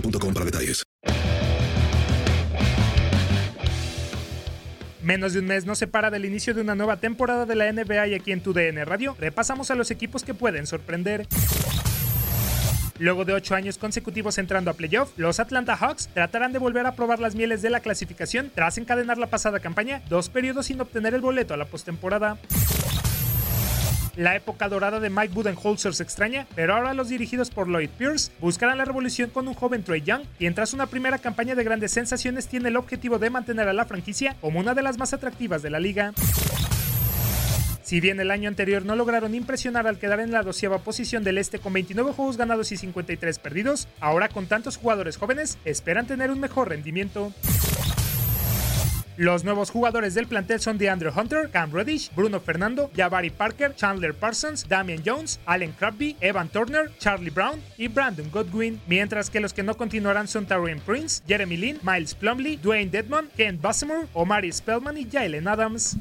para detalles. Menos de un mes nos separa del inicio de una nueva temporada de la NBA y aquí en tu DN Radio repasamos a los equipos que pueden sorprender. Luego de ocho años consecutivos entrando a playoff, los Atlanta Hawks tratarán de volver a probar las mieles de la clasificación tras encadenar la pasada campaña dos periodos sin obtener el boleto a la postemporada. La época dorada de Mike Budenholzer se extraña, pero ahora los dirigidos por Lloyd Pierce buscarán la revolución con un joven Trey Young, quien tras una primera campaña de grandes sensaciones tiene el objetivo de mantener a la franquicia como una de las más atractivas de la liga. Si bien el año anterior no lograron impresionar al quedar en la doceava posición del este con 29 juegos ganados y 53 perdidos, ahora con tantos jugadores jóvenes esperan tener un mejor rendimiento. Los nuevos jugadores del plantel son DeAndre Hunter, Cam Reddish, Bruno Fernando, Jabari Parker, Chandler Parsons, Damian Jones, Allen Crabbe, Evan Turner, Charlie Brown y Brandon Godwin, mientras que los que no continuarán son Tarian Prince, Jeremy Lin, Miles Plumley, Dwayne Dedmon, Ken Bassemore, Omari Spellman y Jalen Adams.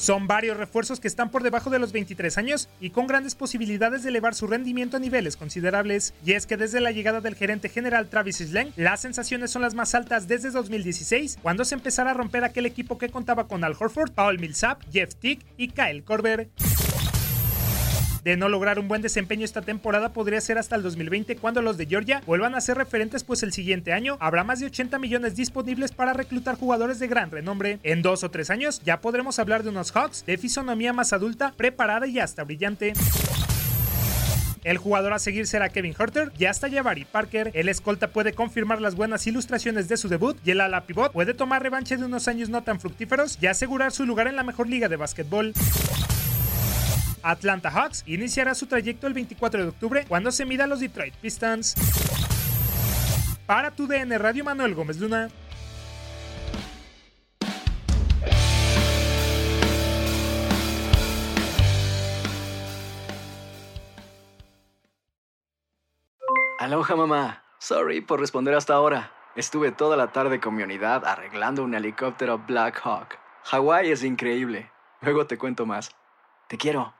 Son varios refuerzos que están por debajo de los 23 años y con grandes posibilidades de elevar su rendimiento a niveles considerables. Y es que desde la llegada del gerente general Travis Slang, las sensaciones son las más altas desde 2016, cuando se empezara a romper aquel equipo que contaba con Al Horford, Paul Millsap, Jeff Tick y Kyle Korver. De no lograr un buen desempeño esta temporada podría ser hasta el 2020 cuando los de Georgia vuelvan a ser referentes pues el siguiente año habrá más de 80 millones disponibles para reclutar jugadores de gran renombre. En dos o tres años ya podremos hablar de unos Hawks de fisonomía más adulta, preparada y hasta brillante. El jugador a seguir será Kevin Herter y hasta Jabari Parker. El escolta puede confirmar las buenas ilustraciones de su debut y el ala pivot puede tomar revancha de unos años no tan fructíferos y asegurar su lugar en la mejor liga de básquetbol. Atlanta Hawks iniciará su trayecto el 24 de octubre cuando se mida a los Detroit Pistons. Para tu DN Radio Manuel Gómez Luna. Aloha mamá. Sorry por responder hasta ahora. Estuve toda la tarde con mi unidad arreglando un helicóptero Black Hawk. Hawái es increíble. Luego te cuento más. Te quiero.